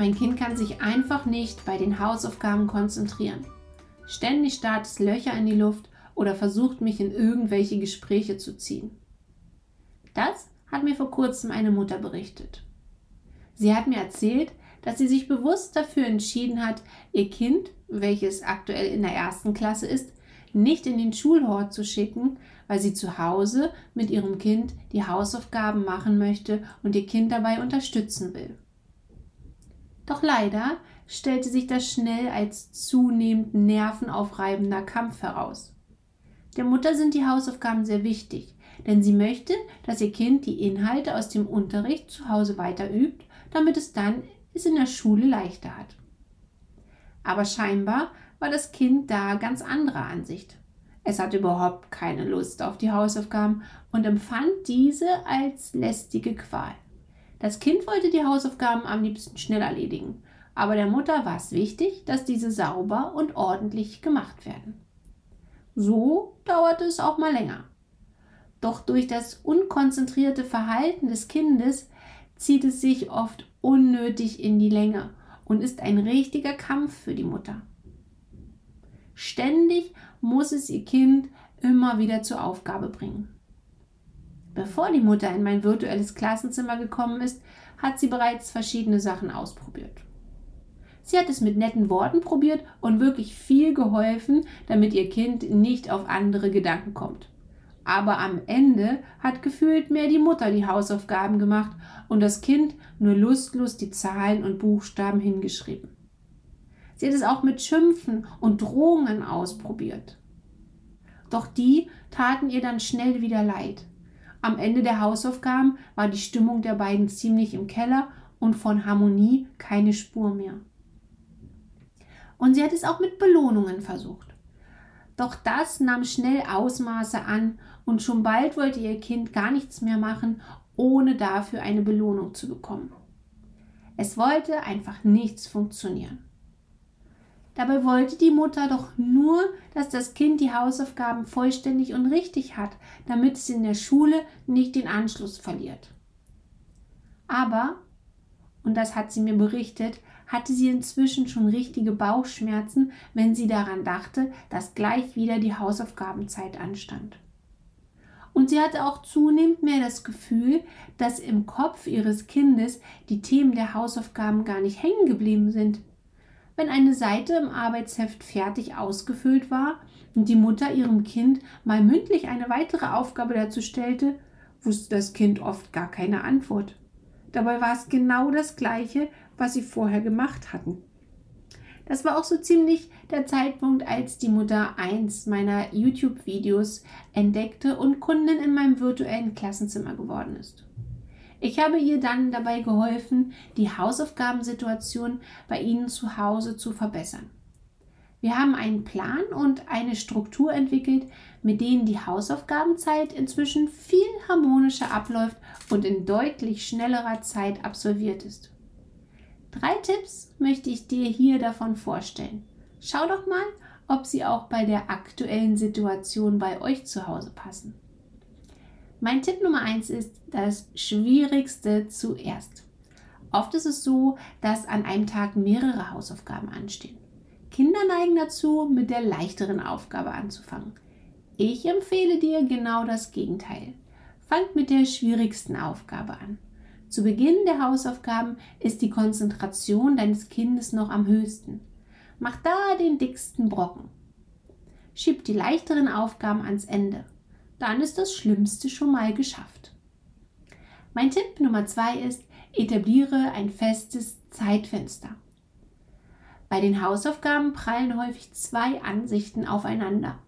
Mein Kind kann sich einfach nicht bei den Hausaufgaben konzentrieren. Ständig starrt es Löcher in die Luft oder versucht mich in irgendwelche Gespräche zu ziehen. Das hat mir vor kurzem eine Mutter berichtet. Sie hat mir erzählt, dass sie sich bewusst dafür entschieden hat, ihr Kind, welches aktuell in der ersten Klasse ist, nicht in den Schulhort zu schicken, weil sie zu Hause mit ihrem Kind die Hausaufgaben machen möchte und ihr Kind dabei unterstützen will. Doch leider stellte sich das schnell als zunehmend nervenaufreibender Kampf heraus. Der Mutter sind die Hausaufgaben sehr wichtig, denn sie möchte, dass ihr Kind die Inhalte aus dem Unterricht zu Hause weiter übt, damit es dann es in der Schule leichter hat. Aber scheinbar war das Kind da ganz anderer Ansicht. Es hatte überhaupt keine Lust auf die Hausaufgaben und empfand diese als lästige Qual. Das Kind wollte die Hausaufgaben am liebsten schnell erledigen, aber der Mutter war es wichtig, dass diese sauber und ordentlich gemacht werden. So dauerte es auch mal länger. Doch durch das unkonzentrierte Verhalten des Kindes zieht es sich oft unnötig in die Länge und ist ein richtiger Kampf für die Mutter. Ständig muss es ihr Kind immer wieder zur Aufgabe bringen. Bevor die Mutter in mein virtuelles Klassenzimmer gekommen ist, hat sie bereits verschiedene Sachen ausprobiert. Sie hat es mit netten Worten probiert und wirklich viel geholfen, damit ihr Kind nicht auf andere Gedanken kommt. Aber am Ende hat gefühlt mehr die Mutter die Hausaufgaben gemacht und das Kind nur lustlos die Zahlen und Buchstaben hingeschrieben. Sie hat es auch mit Schimpfen und Drohungen ausprobiert. Doch die taten ihr dann schnell wieder leid. Am Ende der Hausaufgaben war die Stimmung der beiden ziemlich im Keller und von Harmonie keine Spur mehr. Und sie hat es auch mit Belohnungen versucht. Doch das nahm schnell Ausmaße an und schon bald wollte ihr Kind gar nichts mehr machen, ohne dafür eine Belohnung zu bekommen. Es wollte einfach nichts funktionieren. Dabei wollte die Mutter doch nur, dass das Kind die Hausaufgaben vollständig und richtig hat, damit es in der Schule nicht den Anschluss verliert. Aber, und das hat sie mir berichtet, hatte sie inzwischen schon richtige Bauchschmerzen, wenn sie daran dachte, dass gleich wieder die Hausaufgabenzeit anstand. Und sie hatte auch zunehmend mehr das Gefühl, dass im Kopf ihres Kindes die Themen der Hausaufgaben gar nicht hängen geblieben sind. Wenn eine Seite im Arbeitsheft fertig ausgefüllt war und die Mutter ihrem Kind mal mündlich eine weitere Aufgabe dazu stellte, wusste das Kind oft gar keine Antwort. Dabei war es genau das Gleiche, was sie vorher gemacht hatten. Das war auch so ziemlich der Zeitpunkt, als die Mutter eins meiner YouTube-Videos entdeckte und Kundin in meinem virtuellen Klassenzimmer geworden ist. Ich habe ihr dann dabei geholfen, die Hausaufgabensituation bei Ihnen zu Hause zu verbessern. Wir haben einen Plan und eine Struktur entwickelt, mit denen die Hausaufgabenzeit inzwischen viel harmonischer abläuft und in deutlich schnellerer Zeit absolviert ist. Drei Tipps möchte ich dir hier davon vorstellen. Schau doch mal, ob sie auch bei der aktuellen Situation bei euch zu Hause passen. Mein Tipp Nummer eins ist das Schwierigste zuerst. Oft ist es so, dass an einem Tag mehrere Hausaufgaben anstehen. Kinder neigen dazu, mit der leichteren Aufgabe anzufangen. Ich empfehle dir genau das Gegenteil. Fang mit der schwierigsten Aufgabe an. Zu Beginn der Hausaufgaben ist die Konzentration deines Kindes noch am höchsten. Mach da den dicksten Brocken. Schieb die leichteren Aufgaben ans Ende. Dann ist das Schlimmste schon mal geschafft. Mein Tipp Nummer zwei ist, etabliere ein festes Zeitfenster. Bei den Hausaufgaben prallen häufig zwei Ansichten aufeinander.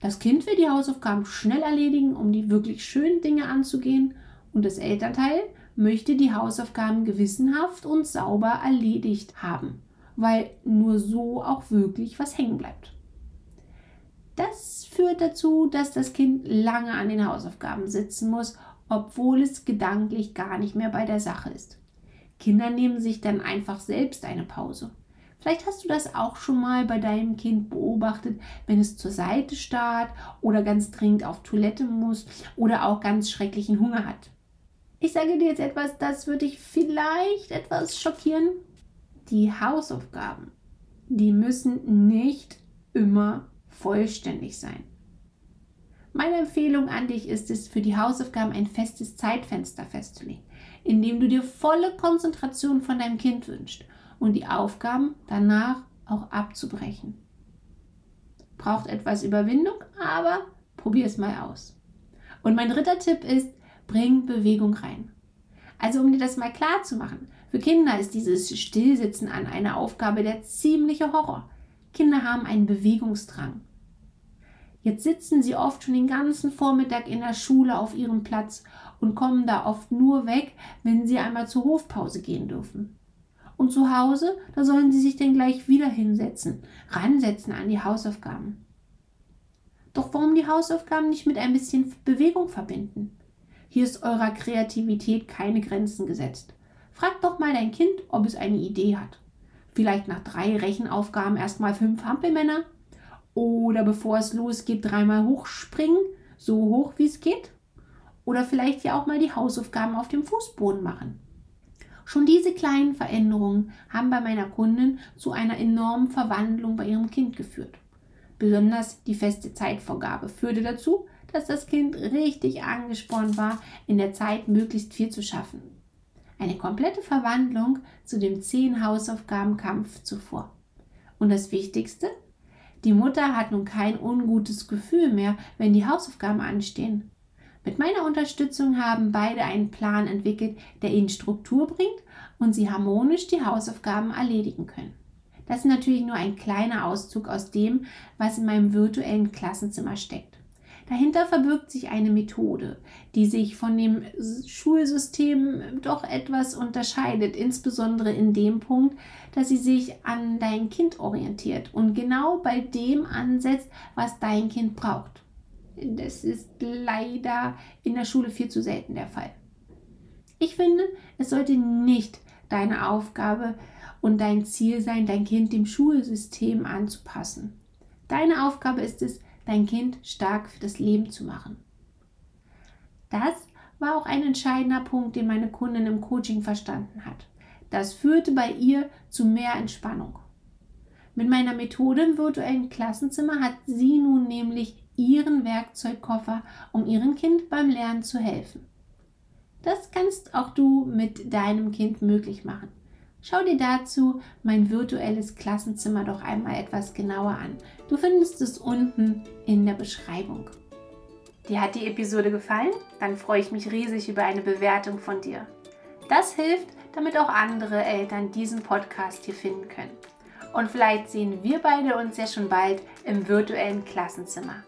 Das Kind will die Hausaufgaben schnell erledigen, um die wirklich schönen Dinge anzugehen, und das Elternteil möchte die Hausaufgaben gewissenhaft und sauber erledigt haben. weil nur so auch wirklich was hängen bleibt. Das führt dazu, dass das Kind lange an den Hausaufgaben sitzen muss, obwohl es gedanklich gar nicht mehr bei der Sache ist. Kinder nehmen sich dann einfach selbst eine Pause. Vielleicht hast du das auch schon mal bei deinem Kind beobachtet, wenn es zur Seite starrt oder ganz dringend auf Toilette muss oder auch ganz schrecklichen Hunger hat. Ich sage dir jetzt etwas, das würde dich vielleicht etwas schockieren. Die Hausaufgaben, die müssen nicht immer vollständig sein. Meine Empfehlung an dich ist es, für die Hausaufgaben ein festes Zeitfenster festzulegen, in dem du dir volle Konzentration von deinem Kind wünschst und die Aufgaben danach auch abzubrechen. Braucht etwas Überwindung, aber probier es mal aus. Und mein dritter Tipp ist, bring Bewegung rein. Also um dir das mal klar zu machen, für Kinder ist dieses Stillsitzen an einer Aufgabe der ziemliche Horror. Kinder haben einen Bewegungsdrang. Jetzt sitzen sie oft schon den ganzen Vormittag in der Schule auf ihrem Platz und kommen da oft nur weg, wenn sie einmal zur Hofpause gehen dürfen. Und zu Hause, da sollen sie sich dann gleich wieder hinsetzen, ransetzen an die Hausaufgaben. Doch warum die Hausaufgaben nicht mit ein bisschen Bewegung verbinden? Hier ist eurer Kreativität keine Grenzen gesetzt. Frag doch mal dein Kind, ob es eine Idee hat. Vielleicht nach drei Rechenaufgaben erstmal fünf Hampelmänner oder bevor es losgeht, dreimal hochspringen, so hoch wie es geht. Oder vielleicht ja auch mal die Hausaufgaben auf dem Fußboden machen. Schon diese kleinen Veränderungen haben bei meiner Kundin zu einer enormen Verwandlung bei ihrem Kind geführt. Besonders die feste Zeitvorgabe führte dazu, dass das Kind richtig angespornt war, in der Zeit möglichst viel zu schaffen. Eine komplette Verwandlung zu dem zehn Hausaufgabenkampf zuvor. Und das Wichtigste, die Mutter hat nun kein ungutes Gefühl mehr, wenn die Hausaufgaben anstehen. Mit meiner Unterstützung haben beide einen Plan entwickelt, der ihnen Struktur bringt und sie harmonisch die Hausaufgaben erledigen können. Das ist natürlich nur ein kleiner Auszug aus dem, was in meinem virtuellen Klassenzimmer steckt. Dahinter verbirgt sich eine Methode, die sich von dem Schulsystem doch etwas unterscheidet, insbesondere in dem Punkt, dass sie sich an dein Kind orientiert und genau bei dem ansetzt, was dein Kind braucht. Das ist leider in der Schule viel zu selten der Fall. Ich finde, es sollte nicht deine Aufgabe und dein Ziel sein, dein Kind dem Schulsystem anzupassen. Deine Aufgabe ist es, dein Kind stark für das Leben zu machen. Das war auch ein entscheidender Punkt, den meine Kundin im Coaching verstanden hat. Das führte bei ihr zu mehr Entspannung. Mit meiner Methode im virtuellen Klassenzimmer hat sie nun nämlich ihren Werkzeugkoffer, um ihrem Kind beim Lernen zu helfen. Das kannst auch du mit deinem Kind möglich machen. Schau dir dazu mein virtuelles Klassenzimmer doch einmal etwas genauer an. Du findest es unten in der Beschreibung. Dir hat die Episode gefallen? Dann freue ich mich riesig über eine Bewertung von dir. Das hilft, damit auch andere Eltern diesen Podcast hier finden können. Und vielleicht sehen wir beide uns ja schon bald im virtuellen Klassenzimmer.